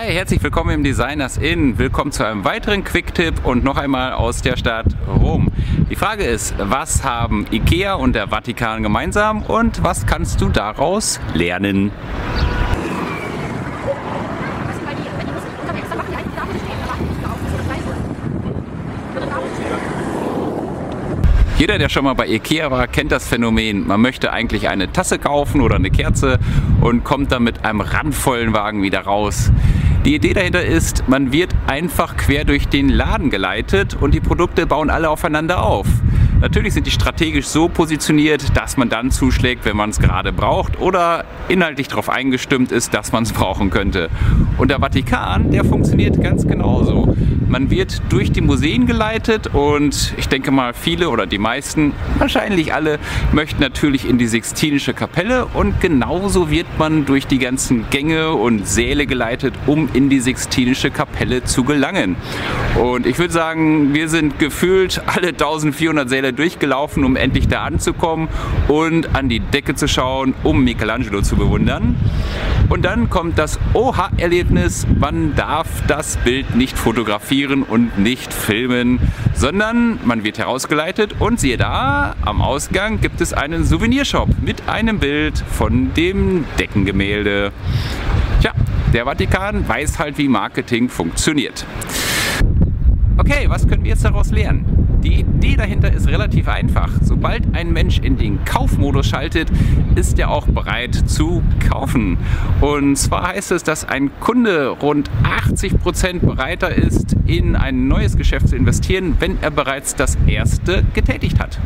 Hi, herzlich willkommen im Designers Inn. Willkommen zu einem weiteren Quick-Tipp und noch einmal aus der Stadt Rom. Die Frage ist, was haben Ikea und der Vatikan gemeinsam und was kannst du daraus lernen? Jeder, der schon mal bei Ikea war, kennt das Phänomen. Man möchte eigentlich eine Tasse kaufen oder eine Kerze und kommt dann mit einem randvollen Wagen wieder raus. Die Idee dahinter ist, man wird einfach quer durch den Laden geleitet und die Produkte bauen alle aufeinander auf. Natürlich sind die strategisch so positioniert, dass man dann zuschlägt, wenn man es gerade braucht oder inhaltlich darauf eingestimmt ist, dass man es brauchen könnte. Und der Vatikan, der funktioniert ganz genauso. Man wird durch die Museen geleitet und ich denke mal viele oder die meisten, wahrscheinlich alle, möchten natürlich in die Sixtinische Kapelle und genauso wird man durch die ganzen Gänge und Säle geleitet, um in die Sixtinische Kapelle zu gelangen. Und ich würde sagen, wir sind gefühlt alle 1400 Säle durchgelaufen, um endlich da anzukommen und an die Decke zu schauen, um Michelangelo zu bewundern. Und dann kommt das Oha-Erlebnis, man darf das Bild nicht fotografieren und nicht filmen, sondern man wird herausgeleitet und siehe da, am Ausgang gibt es einen Souvenirshop mit einem Bild von dem Deckengemälde. Tja, der Vatikan weiß halt, wie Marketing funktioniert. Okay, was können wir jetzt daraus lernen? Die Idee dahinter ist relativ einfach. Sobald ein Mensch in den Kaufmodus schaltet, ist er auch bereit zu kaufen. Und zwar heißt es, dass ein Kunde rund 80 Prozent bereiter ist, in ein neues Geschäft zu investieren, wenn er bereits das erste getätigt hat.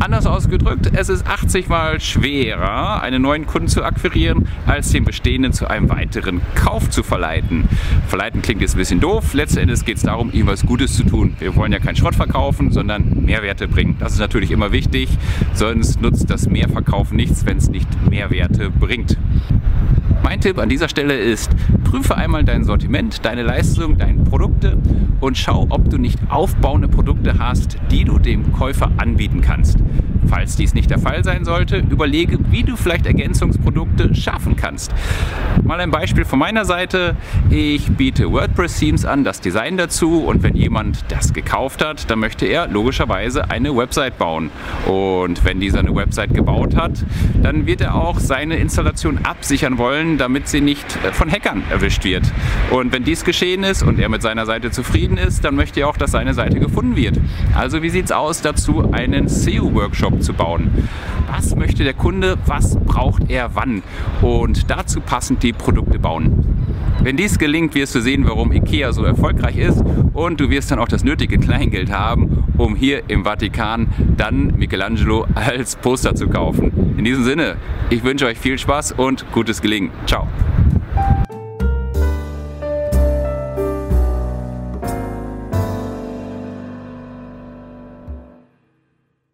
Anders ausgedrückt, es ist 80 mal schwerer, einen neuen Kunden zu akquirieren, als den bestehenden zu einem weiteren Kauf zu verleiten. Verleiten klingt jetzt ein bisschen doof. Letzten Endes geht es darum, ihm was Gutes zu tun. Wir wollen ja keinen Schrott verkaufen, sondern Mehrwerte bringen. Das ist natürlich immer wichtig, sonst nutzt das Mehrverkaufen nichts, wenn es nicht Mehrwerte bringt. Tipp an dieser Stelle ist, prüfe einmal dein Sortiment, deine Leistung, deine Produkte und schau, ob du nicht aufbauende Produkte hast, die du dem Käufer anbieten kannst. Falls dies nicht der Fall sein sollte, überlege, wie du vielleicht Ergänzungsprodukte schaffen kannst. Mal ein Beispiel von meiner Seite. Ich biete WordPress-Themes an, das Design dazu und wenn jemand das gekauft hat, dann möchte er logischerweise eine Website bauen. Und wenn dieser eine Website gebaut hat, dann wird er auch seine Installation absichern wollen, damit sie nicht äh, von Hackern erwischt wird. Und wenn dies geschehen ist und er mit seiner Seite zufrieden ist, dann möchte er auch, dass seine Seite gefunden wird. Also wie sieht es aus dazu, einen SEO-Workshop Shop zu bauen. Was möchte der Kunde, was braucht er wann und dazu passend die Produkte bauen. Wenn dies gelingt, wirst du sehen, warum IKEA so erfolgreich ist und du wirst dann auch das nötige Kleingeld haben, um hier im Vatikan dann Michelangelo als Poster zu kaufen. In diesem Sinne, ich wünsche euch viel Spaß und gutes Gelingen. Ciao.